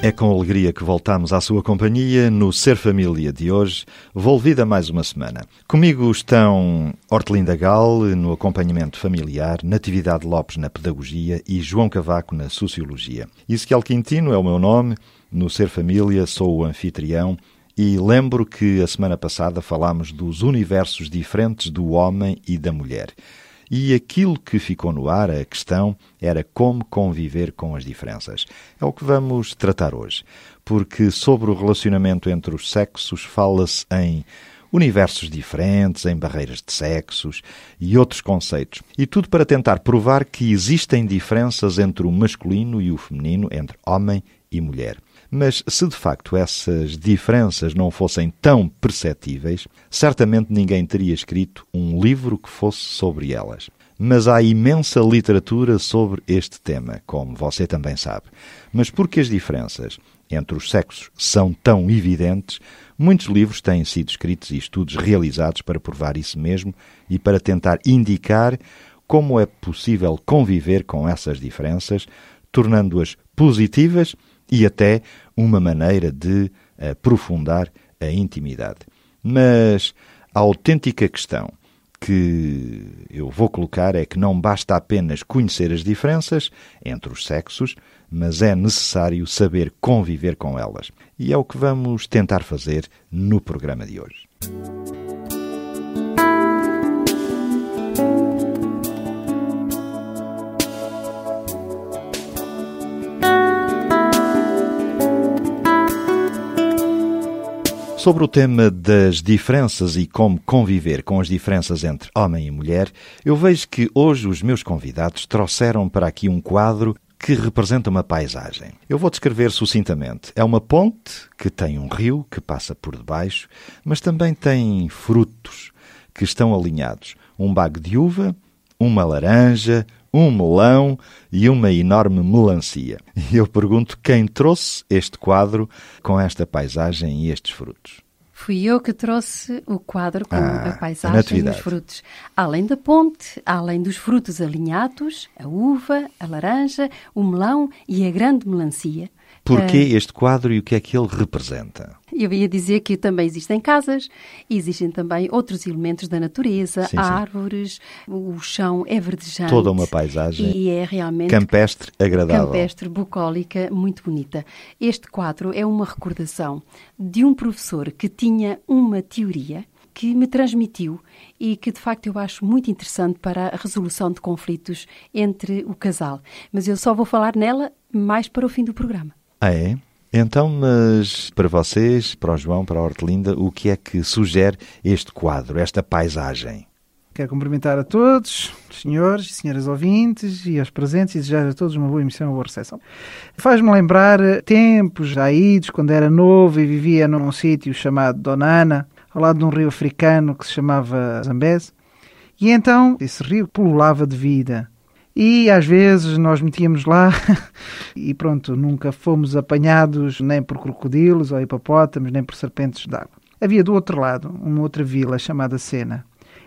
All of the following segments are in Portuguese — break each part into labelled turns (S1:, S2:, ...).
S1: É com alegria que voltamos à sua companhia no Ser Família de hoje, volvida mais uma semana. Comigo estão Hortelinda Gal no acompanhamento familiar, Natividade Lopes na pedagogia e João Cavaco na sociologia. Ezequiel Quintino é o meu nome, no Ser Família sou o anfitrião e lembro que a semana passada falámos dos universos diferentes do homem e da mulher. E aquilo que ficou no ar, a questão, era como conviver com as diferenças. É o que vamos tratar hoje, porque sobre o relacionamento entre os sexos fala-se em universos diferentes, em barreiras de sexos e outros conceitos. E tudo para tentar provar que existem diferenças entre o masculino e o feminino, entre homem e mulher. Mas se de facto essas diferenças não fossem tão perceptíveis, certamente ninguém teria escrito um livro que fosse sobre elas. Mas há imensa literatura sobre este tema, como você também sabe. Mas porque as diferenças entre os sexos são tão evidentes, muitos livros têm sido escritos e estudos realizados para provar isso mesmo e para tentar indicar como é possível conviver com essas diferenças, tornando-as positivas e até uma maneira de aprofundar a intimidade. Mas a autêntica questão que eu vou colocar é que não basta apenas conhecer as diferenças entre os sexos, mas é necessário saber conviver com elas. E é o que vamos tentar fazer no programa de hoje. Sobre o tema das diferenças e como conviver com as diferenças entre homem e mulher, eu vejo que hoje os meus convidados trouxeram para aqui um quadro que representa uma paisagem. Eu vou descrever sucintamente. É uma ponte que tem um rio que passa por debaixo, mas também tem frutos que estão alinhados. Um bago de uva, uma laranja, um melão e uma enorme melancia. E eu pergunto quem trouxe este quadro com esta paisagem e estes frutos.
S2: Fui eu que trouxe o quadro com
S1: Ah,
S2: a paisagem e os frutos. Além da ponte, além dos frutos alinhados, a uva, a laranja, o melão e a grande melancia.
S1: Porquê
S2: Ah,
S1: este quadro e o que é que ele representa?
S2: Eu ia dizer que também existem casas, existem também outros elementos da natureza,
S1: Sim, sim.
S2: árvores, o chão é verdejante.
S1: Toda uma paisagem
S2: E é realmente
S1: campestre agradável.
S2: campestre, bucólica, muito bonita. Este quadro é uma recordação de um professor que tinha uma teoria que me transmitiu e que de facto eu acho muito interessante para a resolução de conflitos entre o casal. Mas eu só vou falar nela mais para o fim do programa.
S1: Ah, é? Então, mas para vocês, para o João, para a Hortelinda, o que é que sugere este quadro, esta paisagem?
S3: Quero cumprimentar a todos, os senhores e senhoras ouvintes e aos presentes e desejar a todos uma boa emissão, uma boa recepção. Faz-me lembrar tempos já idos, quando era novo e vivia num sítio chamado Donana, ao lado de um rio africano que se chamava Zambeze. E então esse rio pululava de vida. E às vezes nós metíamos lá e pronto, nunca fomos apanhados nem por crocodilos ou hipopótamos, nem por serpentes d'água. Havia do outro lado uma outra vila chamada Sena.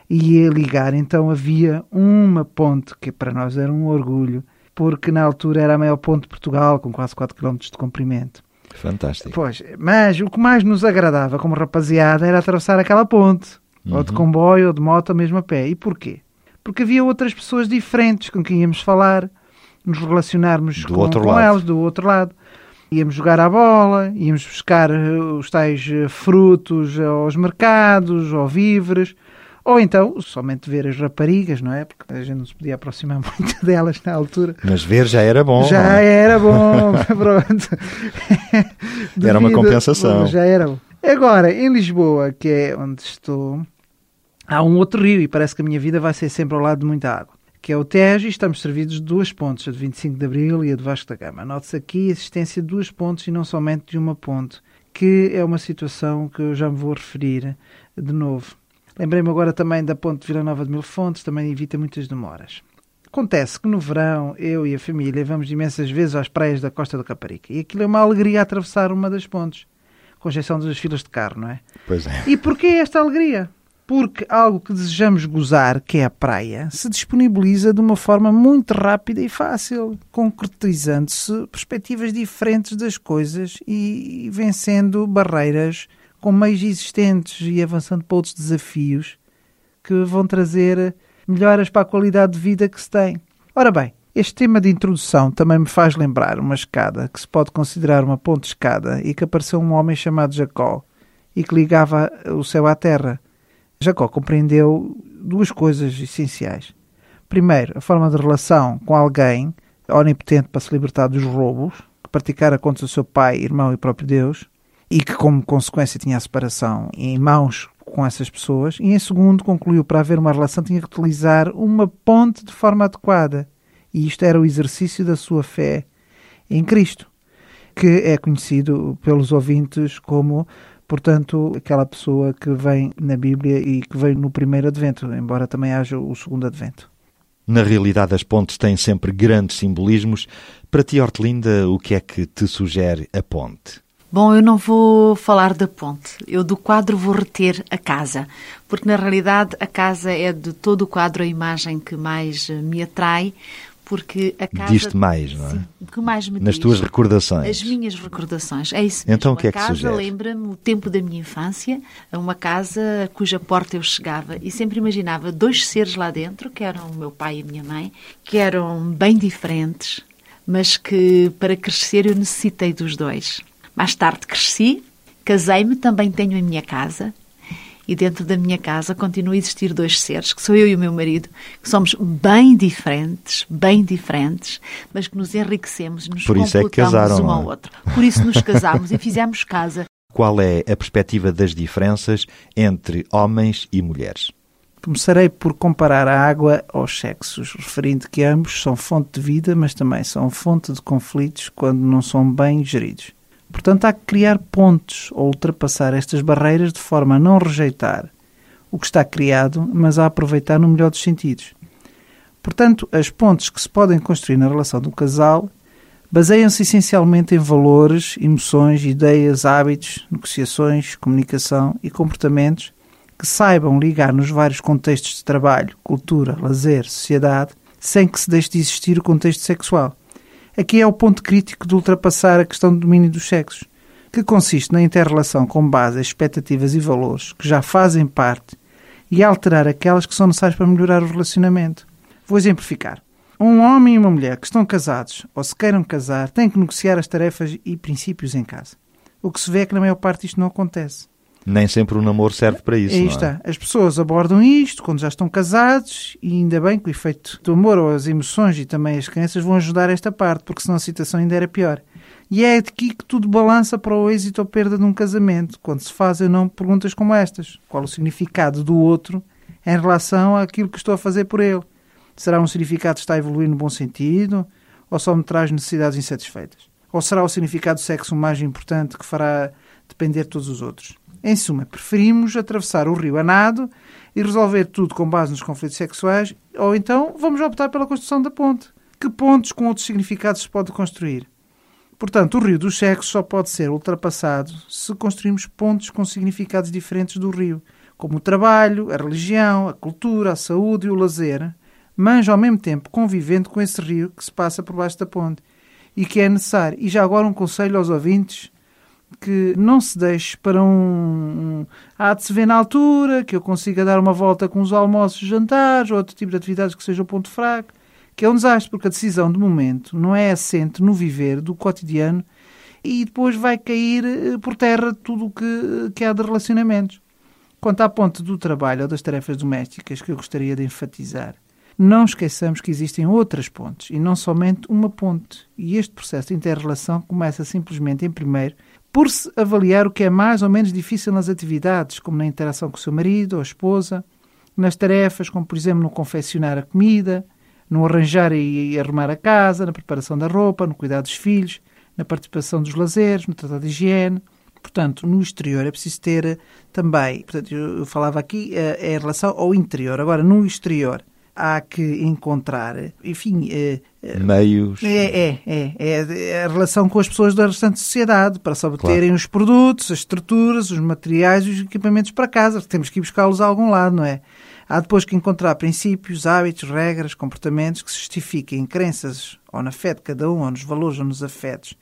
S3: E a ligar, então havia uma ponte que para nós era um orgulho, porque na altura era a maior ponte de Portugal, com quase 4 km de comprimento.
S1: Fantástico.
S3: Pois, mas o que mais nos agradava como rapaziada era atravessar aquela ponte, ou de comboio, ou de moto, ou mesmo a pé. E porquê? Porque havia outras pessoas diferentes com quem íamos falar, nos relacionarmos com, com elas do outro lado. Íamos jogar à bola, íamos buscar eh, os tais eh, frutos aos mercados, ou víveres, ou então somente ver as raparigas, não é? Porque a gente não se podia aproximar muito delas na altura.
S1: Mas ver já era bom.
S3: Já
S1: é?
S3: era bom, pronto.
S1: Era uma
S3: Devido-
S1: compensação.
S3: Já era bom. Agora, em Lisboa, que é onde estou, há um outro rio e parece que a minha vida vai ser sempre ao lado de muita água, que é o Tejo e estamos servidos de duas pontes, a de 25 de Abril e a de Vasco da Gama. Note-se aqui a existência de duas pontes e não somente de uma ponte, que é uma situação que eu já me vou referir de novo. Lembrei-me agora também da ponte de Vila Nova de Mil Fontes, também evita muitas demoras. Acontece que no verão, eu e a família vamos imensas vezes às praias da Costa do Caparica. E aquilo é uma alegria atravessar uma das pontes, com exceção das filas de carro, não é?
S1: Pois é.
S3: E porquê esta alegria? Porque algo que desejamos gozar, que é a praia, se disponibiliza de uma forma muito rápida e fácil, concretizando-se perspectivas diferentes das coisas e vencendo barreiras com meios existentes e avançando para outros desafios que vão trazer melhoras para a qualidade de vida que se tem. Ora bem, este tema de introdução também me faz lembrar uma escada que se pode considerar uma ponte escada e que apareceu um homem chamado Jacó e que ligava o céu à terra. Jacó compreendeu duas coisas essenciais. Primeiro, a forma de relação com alguém onipotente para se libertar dos roubos, que praticara contra o seu pai, irmão e próprio Deus, e que, como consequência, tinha a separação em mãos com essas pessoas. E, em segundo, concluiu para haver uma relação tinha que utilizar uma ponte de forma adequada. E isto era o exercício da sua fé em Cristo, que é conhecido pelos ouvintes como, portanto, aquela pessoa que vem na Bíblia e que vem no primeiro advento, embora também haja o segundo advento.
S1: Na realidade, as pontes têm sempre grandes simbolismos. Para ti, Hortelinda, o que é que te sugere a ponte?
S4: Bom, eu não vou falar da ponte. Eu do quadro vou reter a casa, porque na realidade a casa é de todo o quadro a imagem que mais me atrai, porque a casa
S1: diz-te mais, não é?
S4: Sim, que mais me
S1: Nas
S4: diz.
S1: tuas recordações.
S4: As minhas recordações, é isso mesmo.
S1: Então, o que é
S4: a
S1: que
S4: casa
S1: sugere?
S4: lembra-me o tempo da minha infância, a uma casa cuja porta eu chegava e sempre imaginava dois seres lá dentro, que eram o meu pai e a minha mãe, que eram bem diferentes, mas que para crescer eu necessitei dos dois. Mais tarde cresci, casei-me, também tenho a minha casa. E dentro da minha casa continuam a existir dois seres, que sou eu e o meu marido, que somos bem diferentes, bem diferentes, mas que nos enriquecemos, nos
S1: Por isso é que casaram,
S4: um ao
S1: é?
S4: outro. Por isso nos casámos e fizemos casa.
S1: Qual é a perspectiva das diferenças entre homens e mulheres?
S3: Começarei por comparar a água aos sexos, referindo que ambos são fonte de vida, mas também são fonte de conflitos quando não são bem geridos. Portanto, há que criar pontes ou ultrapassar estas barreiras de forma a não rejeitar o que está criado, mas a aproveitar no melhor dos sentidos. Portanto, as pontes que se podem construir na relação do casal baseiam-se essencialmente em valores, emoções, ideias, hábitos, negociações, comunicação e comportamentos que saibam ligar nos vários contextos de trabalho, cultura, lazer, sociedade, sem que se deixe de existir o contexto sexual. Aqui é o ponto crítico de ultrapassar a questão do domínio dos sexos, que consiste na interrelação com base em expectativas e valores que já fazem parte e alterar aquelas que são necessárias para melhorar o relacionamento. Vou exemplificar. Um homem e uma mulher que estão casados ou se queiram casar têm que negociar as tarefas e princípios em casa. O que se vê é que na maior parte isto não acontece.
S1: Nem sempre o namoro serve para isso,
S3: Aí
S1: é?
S3: está. As pessoas abordam isto quando já estão casados e ainda bem que o efeito do amor ou as emoções e também as crenças vão ajudar esta parte, porque senão a situação ainda era pior. E é aqui que tudo balança para o êxito ou perda de um casamento, quando se fazem não perguntas como estas. Qual o significado do outro em relação àquilo que estou a fazer por ele? Será um significado que está a evoluir no bom sentido ou só me traz necessidades insatisfeitas? Ou será o significado do sexo mais importante que fará depender de todos os outros? Em suma, preferimos atravessar o rio a nado e resolver tudo com base nos conflitos sexuais, ou então vamos optar pela construção da ponte. Que pontes com outros significados se pode construir? Portanto, o rio dos sexos só pode ser ultrapassado se construirmos pontes com significados diferentes do rio, como o trabalho, a religião, a cultura, a saúde e o lazer, mas ao mesmo tempo convivendo com esse rio que se passa por baixo da ponte e que é necessário. E já agora um conselho aos ouvintes que não se deixe para um, um há de se ver na altura, que eu consiga dar uma volta com os almoços, jantares ou outro tipo de atividades que seja o ponto fraco, que é um desastre, porque a decisão de momento não é assente no viver do cotidiano e depois vai cair eh, por terra tudo o que, que há de relacionamentos. Quanto à ponte do trabalho ou das tarefas domésticas que eu gostaria de enfatizar, não esqueçamos que existem outras pontes e não somente uma ponte. E este processo de inter-relação começa simplesmente, em primeiro, por se avaliar o que é mais ou menos difícil nas atividades, como na interação com o seu marido ou esposa, nas tarefas, como por exemplo no confeccionar a comida, no arranjar e arrumar a casa, na preparação da roupa, no cuidar dos filhos, na participação dos lazeres, no tratado de higiene. Portanto, no exterior é preciso ter eh, também, portanto, eu falava aqui é em relação ao interior. Agora, no exterior, há que encontrar, enfim, é,
S1: meios.
S3: É, é, é, é, a relação com as pessoas da restante sociedade para se obterem claro. os produtos, as estruturas, os materiais e os equipamentos para casa. Temos que ir buscá-los a algum lado, não é? Há depois que encontrar princípios, hábitos, regras, comportamentos que se justifiquem em crenças ou na fé de cada um, ou nos valores ou nos afetos,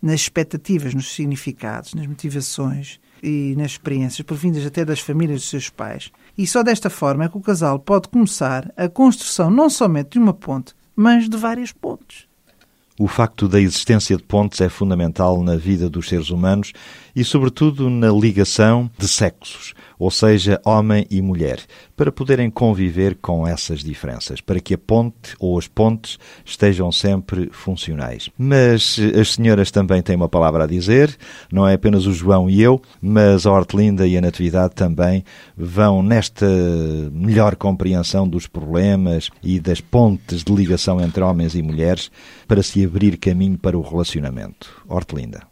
S3: nas expectativas, nos significados, nas motivações e nas experiências provindas até das famílias dos seus pais. E só desta forma é que o casal pode começar a construção não somente de uma ponte, mas de várias pontes.
S1: O facto da existência de pontes é fundamental na vida dos seres humanos e, sobretudo, na ligação de sexos, ou seja, homem e mulher, para poderem conviver com essas diferenças, para que a ponte ou as pontes estejam sempre funcionais. Mas as senhoras também têm uma palavra a dizer, não é apenas o João e eu, mas a Hortelinda e a Natividade também vão nesta melhor compreensão dos problemas e das pontes de ligação entre homens e mulheres para se abrir caminho para o relacionamento. Hortelinda.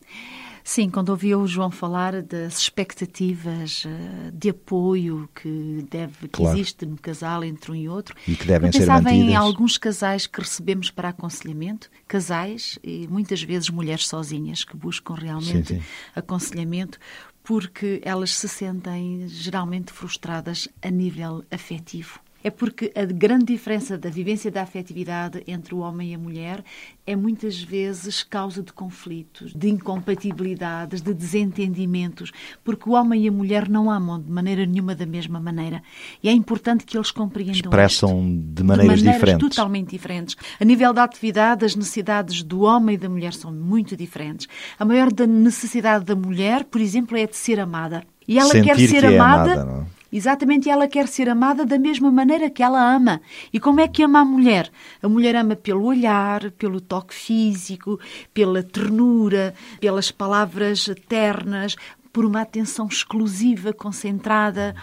S4: Sim, quando ouvi o João falar das expectativas eh, de apoio que, deve, que claro. existe no casal entre um e outro,
S1: e que devem ser
S4: pensava
S1: mantidas.
S4: em alguns casais que recebemos para aconselhamento, casais e muitas vezes mulheres sozinhas que buscam realmente sim, sim. aconselhamento porque elas se sentem geralmente frustradas a nível afetivo é porque a grande diferença da vivência da afetividade entre o homem e a mulher é muitas vezes causa de conflitos, de incompatibilidades, de desentendimentos, porque o homem e a mulher não amam de maneira nenhuma da mesma maneira. E é importante que eles compreendam
S1: Expressam
S4: isto,
S1: de maneiras,
S4: de maneiras
S1: diferentes.
S4: totalmente diferentes. A nível da atividade, as necessidades do homem e da mulher são muito diferentes. A maior necessidade da mulher, por exemplo, é de ser amada. E ela
S1: Sentir
S4: quer ser
S1: que é
S4: amada,
S1: amada
S4: Exatamente, ela quer ser amada da mesma maneira que ela ama. E como é que ama a mulher? A mulher ama pelo olhar, pelo toque físico, pela ternura, pelas palavras ternas, por uma atenção exclusiva, concentrada.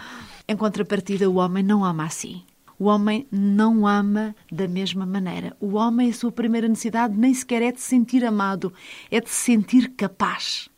S4: Em contrapartida, o homem não ama assim. O homem não ama da mesma maneira. O homem, a sua primeira necessidade nem sequer é de se sentir amado, é de se sentir capaz.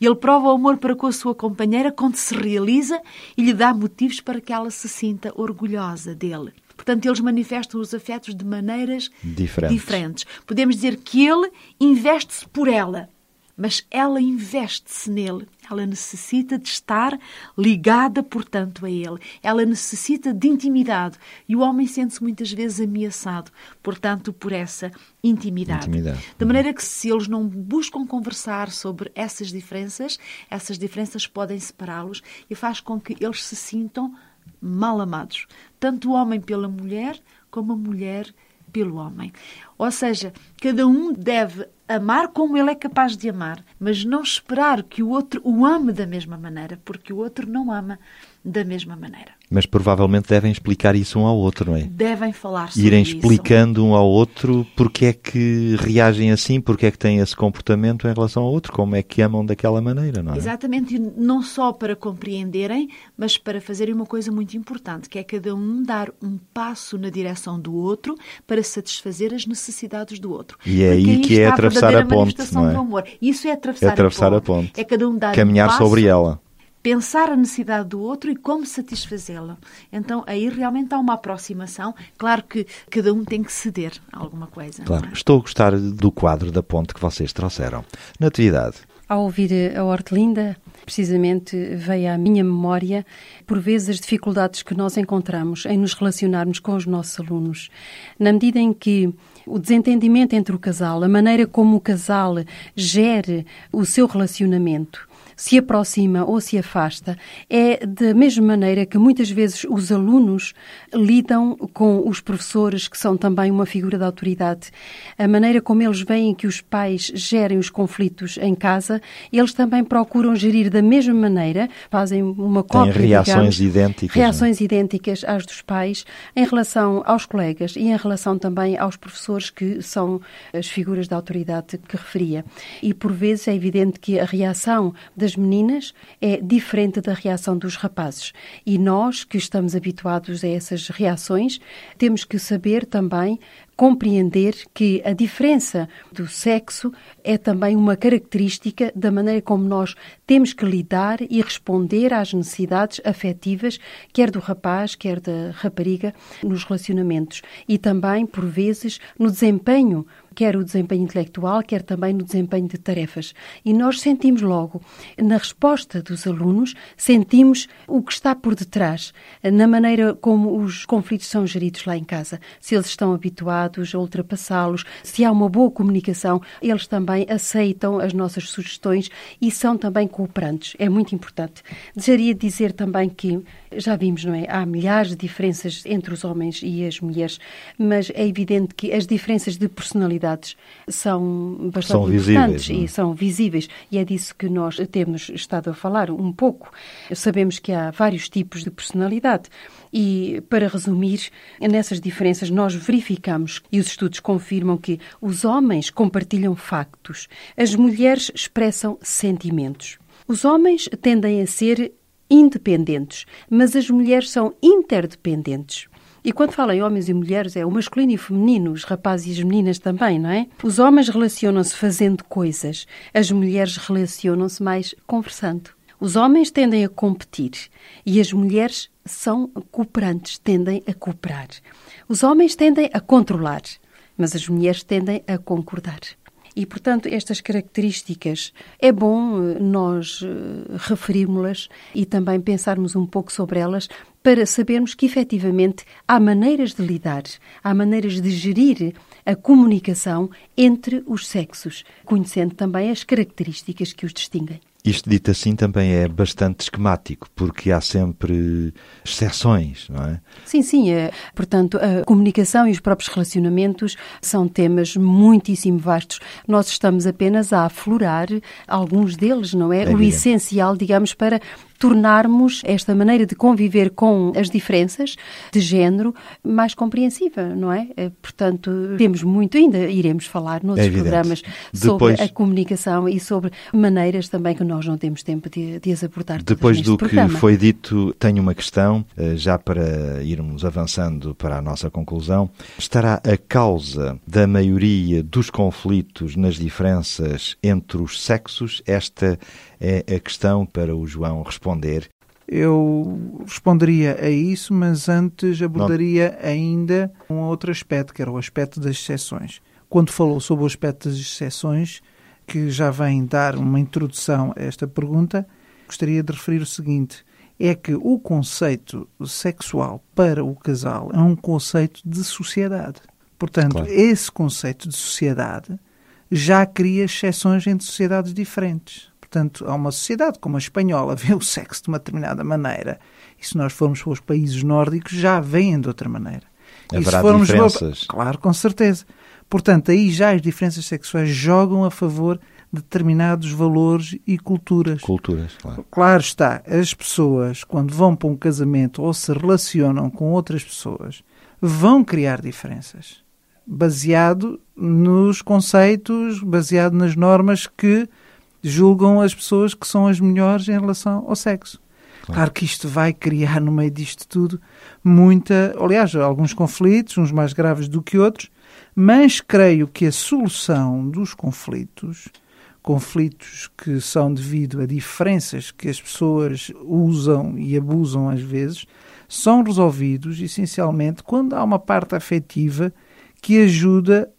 S4: E ele prova o amor para com a sua companheira quando se realiza e lhe dá motivos para que ela se sinta orgulhosa dele. Portanto, eles manifestam os afetos de maneiras
S1: diferentes.
S4: diferentes. Podemos dizer que ele investe-se por ela mas ela investe-se nele. Ela necessita de estar ligada, portanto, a ele. Ela necessita de intimidade. E o homem sente-se muitas vezes ameaçado, portanto, por essa intimidade.
S1: intimidade.
S4: De maneira que, se eles não buscam conversar sobre essas diferenças, essas diferenças podem separá-los e faz com que eles se sintam mal amados. Tanto o homem pela mulher, como a mulher pelo homem. Ou seja, cada um deve amar como ele é capaz de amar, mas não esperar que o outro o ame da mesma maneira, porque o outro não ama da mesma maneira.
S1: Mas provavelmente devem explicar isso um ao outro, não é?
S4: Devem falar sobre
S1: Irem
S4: isso.
S1: explicando um ao outro porque é que reagem assim, porque é que têm esse comportamento em relação ao outro, como é que amam daquela maneira, não é?
S4: Exatamente, não só para compreenderem, mas para fazerem uma coisa muito importante, que é cada um dar um passo na direção do outro para satisfazer as necessidades do outro.
S1: E é aí que é atravessar a ponte, não é?
S4: Do amor. Isso é atravessar,
S1: é atravessar
S4: a,
S1: ponte. a ponte.
S4: É cada um dar
S1: Caminhar
S4: um passo,
S1: sobre ela
S4: pensar a necessidade do outro e como satisfazê-la. Então aí realmente há uma aproximação. Claro que cada um tem que ceder a alguma coisa.
S1: Claro.
S4: É?
S1: Estou a gostar do quadro da ponte que vocês trouxeram. Natividade.
S2: Ao ouvir a Hortelinda, precisamente veio à minha memória, por vezes, as dificuldades que nós encontramos em nos relacionarmos com os nossos alunos. Na medida em que o desentendimento entre o casal, a maneira como o casal gere o seu relacionamento, se aproxima ou se afasta, é da mesma maneira que muitas vezes os alunos lidam com os professores, que são também uma figura de autoridade. A maneira como eles veem que os pais gerem os conflitos em casa, eles também procuram gerir da mesma maneira, fazem uma cópia.
S1: Têm reações
S2: digamos,
S1: idênticas.
S2: É? Reações não? idênticas às dos pais em relação aos colegas e em relação também aos professores, que são as figuras de autoridade que referia. E por vezes é evidente que a reação das das meninas é diferente da reação dos rapazes. E nós, que estamos habituados a essas reações, temos que saber também compreender que a diferença do sexo é também uma característica da maneira como nós temos que lidar e responder às necessidades afetivas, quer do rapaz, quer da rapariga, nos relacionamentos. E também, por vezes, no desempenho quer o desempenho intelectual, quer também no desempenho de tarefas. E nós sentimos logo, na resposta dos alunos, sentimos o que está por detrás, na maneira como os conflitos são geridos lá em casa. Se eles estão habituados a ultrapassá-los, se há uma boa comunicação, eles também aceitam as nossas sugestões e são também cooperantes. É muito importante. Desejaria dizer também que, já vimos, não é? Há milhares de diferenças entre os homens e as mulheres, mas é evidente que as diferenças de personalidade são bastante
S1: são
S2: importantes
S1: visíveis,
S2: e são visíveis. E é disso que nós temos estado a falar um pouco. Sabemos que há vários tipos de personalidade. E, para resumir, nessas diferenças nós verificamos e os estudos confirmam que os homens compartilham factos, as mulheres expressam sentimentos. Os homens tendem a ser independentes, mas as mulheres são interdependentes. E quando falo em homens e mulheres, é o masculino e o feminino, os rapazes e as meninas também, não é? Os homens relacionam-se fazendo coisas, as mulheres relacionam-se mais conversando. Os homens tendem a competir e as mulheres são cooperantes, tendem a cooperar. Os homens tendem a controlar, mas as mulheres tendem a concordar. E, portanto, estas características é bom eh, nós uh, referirmos-las e também pensarmos um pouco sobre elas para sabermos que, efetivamente, há maneiras de lidar, há maneiras de gerir a comunicação entre os sexos, conhecendo também as características que os distinguem.
S1: Isto dito assim também é bastante esquemático, porque há sempre exceções, não é?
S2: Sim, sim. É, portanto, a comunicação e os próprios relacionamentos são temas muitíssimo vastos. Nós estamos apenas a aflorar alguns deles, não é?
S1: é
S2: o essencial, digamos, para tornarmos esta maneira de conviver com as diferenças de género mais compreensiva, não é? Eh, portanto, temos muito, ainda iremos falar noutros
S1: é
S2: programas sobre Depois... a comunicação e sobre maneiras também que nós não temos tempo de, de as abordar.
S1: Depois do
S2: programa.
S1: que foi dito, tenho uma questão, eh, já para irmos avançando para a nossa conclusão. Estará a causa da maioria dos conflitos nas diferenças entre os sexos? Esta a questão para o João responder.
S3: Eu responderia a isso, mas antes abordaria Não. ainda um outro aspecto, que era o aspecto das exceções. Quando falou sobre o aspecto das exceções, que já vem dar uma introdução a esta pergunta, gostaria de referir o seguinte: é que o conceito sexual para o casal é um conceito de sociedade. Portanto, claro. esse conceito de sociedade já cria exceções entre sociedades diferentes. Portanto, há uma sociedade como a espanhola vê o sexo de uma determinada maneira, e se nós formos para os países nórdicos, já veem de outra maneira.
S1: Haverá diferenças?
S3: Para... Claro, com certeza. Portanto, aí já as diferenças sexuais jogam a favor de determinados valores e culturas.
S1: Culturas, claro.
S3: Claro está, as pessoas, quando vão para um casamento ou se relacionam com outras pessoas, vão criar diferenças. Baseado nos conceitos, baseado nas normas que julgam as pessoas que são as melhores em relação ao sexo. Claro. que isto vai criar no meio disto tudo muita, aliás, alguns conflitos, uns mais graves do que outros, mas creio que a solução dos conflitos, conflitos que são devido a diferenças que as pessoas usam e abusam às vezes, são resolvidos essencialmente quando há uma parte afetiva que ajuda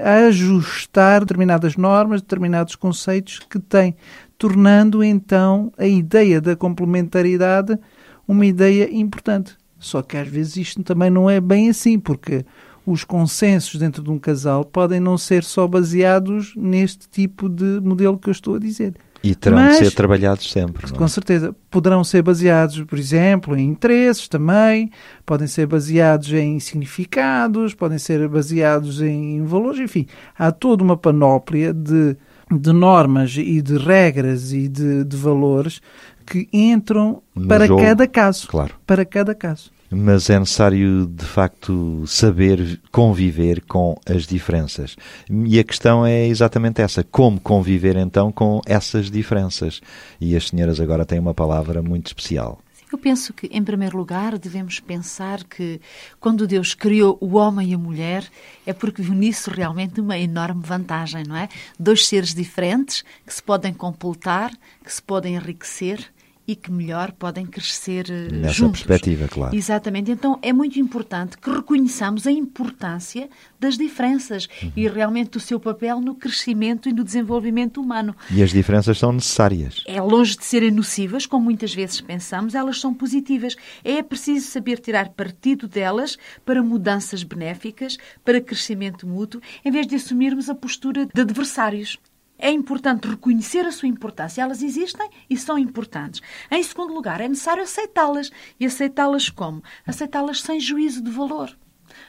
S3: a, ajustar determinadas normas, determinados conceitos que tem, tornando então a ideia da complementaridade uma ideia importante. Só que às vezes isto também não é bem assim, porque os consensos dentro de um casal podem não ser só baseados neste tipo de modelo que eu estou a dizer.
S1: E terão Mas, de ser trabalhados sempre.
S3: Com é? certeza. Poderão ser baseados, por exemplo, em interesses também, podem ser baseados em significados, podem ser baseados em valores, enfim. Há toda uma panóplia de, de normas e de regras e de, de valores que entram
S1: no
S3: para
S1: jogo.
S3: cada caso.
S1: Claro.
S3: Para cada caso.
S1: Mas é necessário, de facto, saber conviver com as diferenças. E a questão é exatamente essa: como conviver então com essas diferenças? E as senhoras agora têm uma palavra muito especial.
S4: Eu penso que, em primeiro lugar, devemos pensar que quando Deus criou o homem e a mulher, é porque viu nisso realmente uma enorme vantagem, não é? Dois seres diferentes que se podem completar, que se podem enriquecer e que melhor podem crescer eh,
S1: Nessa
S4: juntos.
S1: perspectiva, claro.
S4: Exatamente. Então é muito importante que reconheçamos a importância das diferenças
S1: Uhum.
S4: e realmente o seu papel no crescimento e no desenvolvimento humano.
S1: E as diferenças são necessárias.
S4: É longe de serem nocivas, como muitas vezes pensamos, elas são positivas. É preciso saber tirar partido delas para mudanças benéficas, para crescimento mútuo, em vez de assumirmos a postura de adversários. É importante reconhecer a sua importância. Elas existem e são importantes. Em segundo lugar, é necessário aceitá-las. E aceitá-las como? Aceitá-las sem juízo de valor.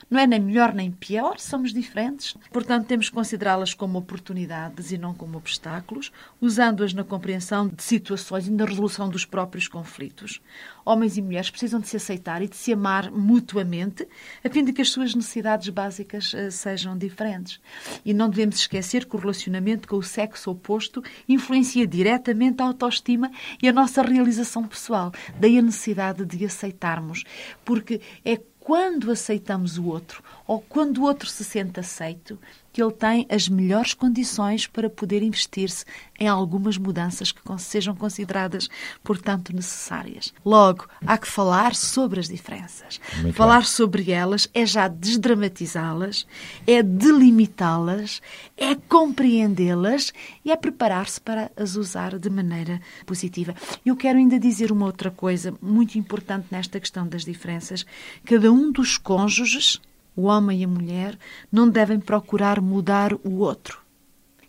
S4: Não é nem melhor nem pior, somos diferentes. Portanto, temos que considerá-las como oportunidades e não como obstáculos, usando-as na compreensão de situações e na resolução dos próprios conflitos. Homens e mulheres precisam de se aceitar e de se amar mutuamente, a fim de que as suas necessidades básicas eh, sejam diferentes. E não devemos esquecer que o relacionamento com o sexo oposto influencia diretamente a autoestima e a nossa realização pessoal. Daí a necessidade de aceitarmos, porque é quando aceitamos o outro ou quando o outro se sente aceito, que ele tem as melhores condições para poder investir-se em algumas mudanças que sejam consideradas, portanto, necessárias. Logo, há que falar sobre as diferenças.
S1: Muito
S4: falar
S1: bem.
S4: sobre elas é já desdramatizá-las, é delimitá-las, é compreendê-las e é preparar-se para as usar de maneira positiva. Eu quero ainda dizer uma outra coisa muito importante nesta questão das diferenças. Cada um dos cônjuges, o homem e a mulher, não devem procurar mudar o outro.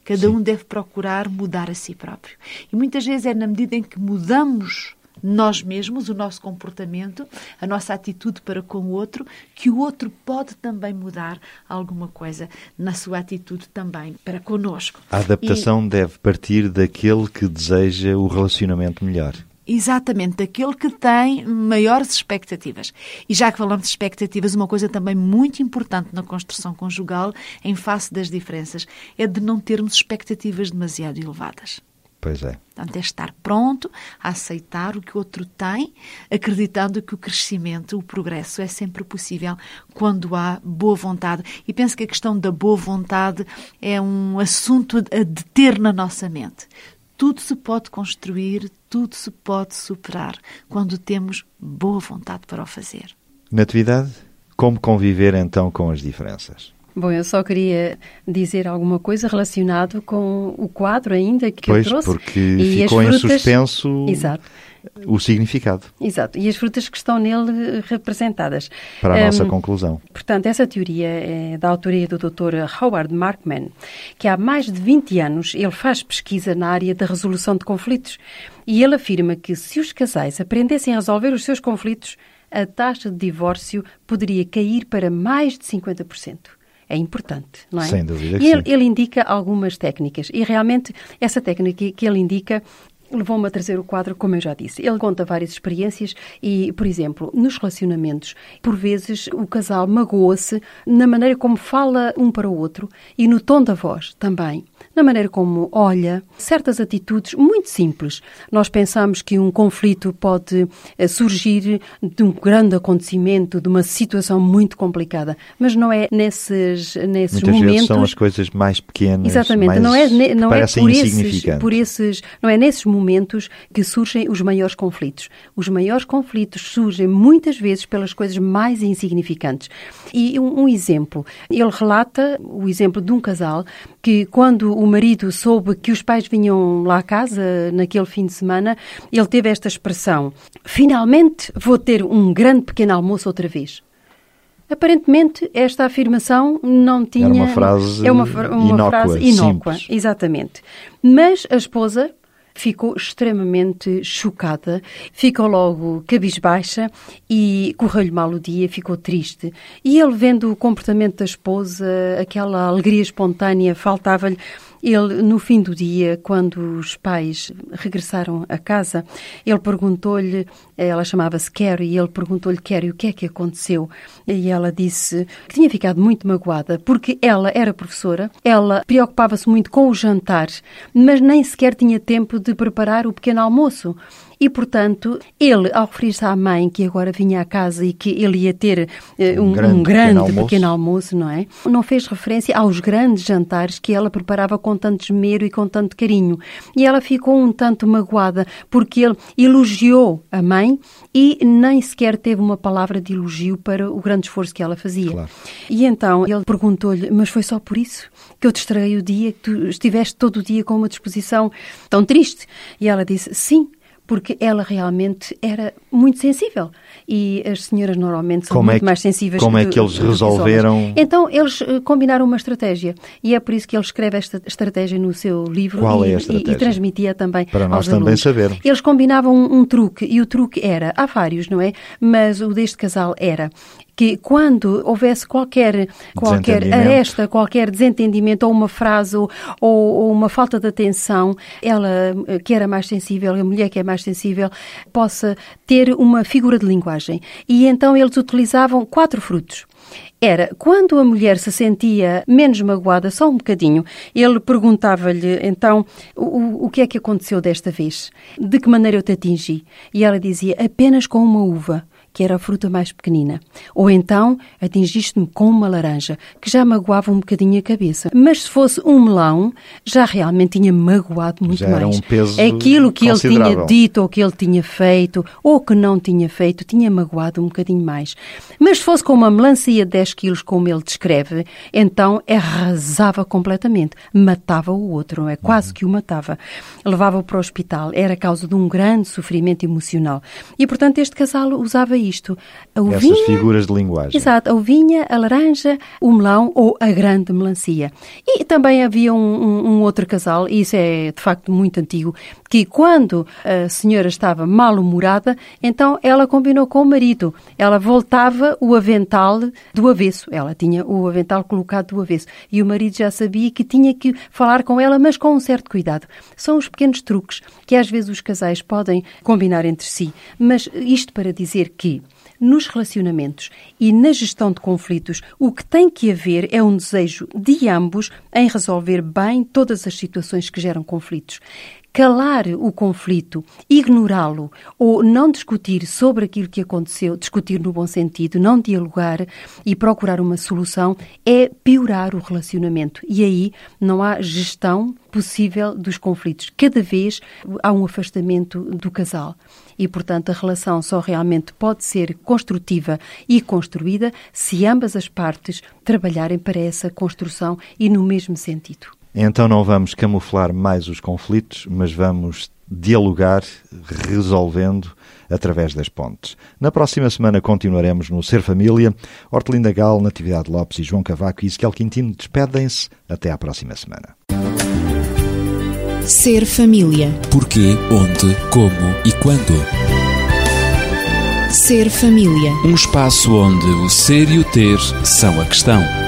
S4: Cada um deve procurar mudar a si próprio. E muitas vezes é na medida em que mudamos nós mesmos, o nosso comportamento, a nossa atitude para com o outro, que o outro pode também mudar alguma coisa na sua atitude também para conosco.
S1: A adaptação deve partir daquele que deseja o relacionamento melhor.
S4: Exatamente, daquele que tem maiores expectativas. E já que falamos de expectativas, uma coisa também muito importante na construção conjugal, em face das diferenças, é de não termos expectativas demasiado elevadas.
S1: Pois é.
S4: Portanto, é estar pronto a aceitar o que o outro tem, acreditando que o crescimento, o progresso é sempre possível quando há boa vontade. E penso que a questão da boa vontade é um assunto a deter na nossa mente. Tudo se pode construir, tudo se pode superar quando temos boa vontade para o fazer.
S1: Natividade, como conviver então com as diferenças?
S2: Bom, eu só queria dizer alguma coisa relacionado com o quadro ainda que
S1: Pois,
S2: eu trouxe.
S1: porque
S2: E as
S1: ficou em
S2: frutas-
S1: suspenso
S2: Exato,
S1: o significado
S2: exato. E as frutas que estão nele eh, representadas.
S1: para a nossa
S2: Hum,
S1: conclusão.
S2: Portanto, essa teoria é da autoria do Dr. Howard Markman, que há mais de 20 anos ele faz pesquisa na área da resolução de conflitos e ele afirma que se os casais aprendessem a resolver os seus conflitos, a taxa de divórcio poderia cair para mais de 50%. É importante, não é?
S1: Sem dúvida
S2: E ele, ele indica algumas técnicas e realmente essa técnica que ele indica levou-me a trazer o quadro, como eu já disse. Ele conta várias experiências e, por exemplo, nos relacionamentos, por vezes o casal magoa-se na maneira como fala um para o outro e no tom da voz também. Na maneira como olha, certas atitudes muito simples. Nós pensamos que um conflito pode eh, surgir de um grande acontecimento, de uma situação muito complicada, mas não é nesses, nesses
S1: Muitas
S2: momentos.
S1: vezes são as coisas mais pequenas,
S2: Exatamente,
S1: mais,
S2: não é, ne- não é por esses, por esses, não é nesses momentos que surgem os maiores conflitos. Os maiores conflitos surgem muitas vezes pelas coisas mais insignificantes. E um, um exemplo, ele relata o exemplo de um casal que quando o marido soube que os pais vinham lá à casa naquele fim de semana, ele teve esta expressão: finalmente vou ter um grande pequeno almoço outra vez. Aparentemente, esta afirmação não tinha.
S1: uma frase
S2: é uma, uma
S1: inócua,
S2: frase inócua,
S1: simples.
S2: exatamente. Mas a esposa ficou extremamente chocada, ficou logo cabisbaixa e correu-lhe mal o dia, ficou triste. E ele, vendo o comportamento da esposa, aquela alegria espontânea faltava-lhe, Ele, no fim do dia, quando os pais regressaram a casa, ele perguntou-lhe, ela chamava-se Carrie, e ele perguntou-lhe, Carrie, o que é que aconteceu? E ela disse que tinha ficado muito magoada, porque ela era professora, ela preocupava-se muito com o jantar, mas nem sequer tinha tempo de preparar o pequeno almoço. E, portanto, ele, ao referir-se à mãe que agora vinha à casa e que ele ia ter uh, um, um, grande, um grande pequeno, almoço. pequeno, almoço. não é? Não fez referência aos grandes jantares que ela preparava com tanto esmero e com tanto carinho. E ela ficou um tanto magoada porque ele elogiou a mãe e nem sequer teve uma palavra de elogio para o grande esforço que ela fazia. Claro. E então ele perguntou-lhe: Mas foi só por isso que eu te estraguei o dia, que tu estiveste todo o dia com uma disposição tão triste? E ela disse: Sim, porque ela realmente era muito sensível e as senhoras normalmente são como muito é que, mais sensíveis.
S1: Como é que, é que eles resolveram?
S2: Então eles eh, combinaram uma estratégia e é por isso que ele escreve esta estratégia no seu livro
S1: Qual
S2: e,
S1: é a estratégia?
S2: e, e transmitia também
S1: para nós
S2: também
S1: alunos. saber.
S2: Eles combinavam um, um truque e o truque era há vários, não é? Mas o deste casal era que quando houvesse qualquer, qualquer aresta, qualquer desentendimento ou uma frase ou, ou, uma falta de atenção, ela que era mais sensível, a mulher que é mais sensível, possa ter uma figura de linguagem. E então eles utilizavam quatro frutos era quando a mulher se sentia menos magoada, só um bocadinho, ele perguntava-lhe então o, o que é que aconteceu desta vez? De que maneira eu te atingi? E ela dizia apenas com uma uva que era a fruta mais pequenina. Ou então atingiste-me com uma laranja, que já magoava um bocadinho a cabeça. Mas se fosse um melão, já realmente tinha magoado muito
S1: já
S2: mais.
S1: Era um peso
S2: Aquilo que ele tinha dito ou que ele tinha feito ou que não tinha feito, tinha magoado um bocadinho mais. Mas se fosse com uma melancia de 10 quilos, como ele descreve, então arrasava completamente. Matava o outro, é? Quase uhum. que o matava. Levava-o para o hospital. Era causa de um grande sofrimento emocional. E, portanto, este casal usava isso isto.
S1: A ovinha, Essas figuras de linguagem.
S2: Exato, a ovinha, a laranja, o melão ou a grande melancia. E também havia um, um, um outro casal, e isso é de facto muito antigo, que quando a senhora estava mal-humorada, então ela combinou com o marido. Ela voltava o avental do avesso. Ela tinha o avental colocado do avesso. E o marido já sabia que tinha que falar com ela, mas com um certo cuidado. São os pequenos truques que às vezes os casais podem combinar entre si. Mas isto para dizer que nos relacionamentos e na gestão de conflitos, o que tem que haver é um desejo de ambos em resolver bem todas as situações que geram conflitos calar o conflito, ignorá-lo ou não discutir sobre aquilo que aconteceu, discutir no bom sentido, não dialogar e procurar uma solução, é piorar o relacionamento. E aí não há gestão possível dos conflitos. Cada vez há um afastamento do casal. E, portanto, a relação só realmente pode ser construtiva e construída se ambas as partes trabalharem para essa construção e no mesmo sentido.
S1: Então não vamos camuflar mais os conflitos, mas vamos dialogar, resolvendo através das pontes. Na próxima semana continuaremos no Ser Família. Hortelinda Gal, Natividade Lopes e João Cavaco e Isquel Quintino despedem-se. Até à próxima semana.
S5: Ser Família.
S6: Porquê, onde, como e quando.
S5: Ser Família.
S6: Um espaço onde o ser e o ter são a questão.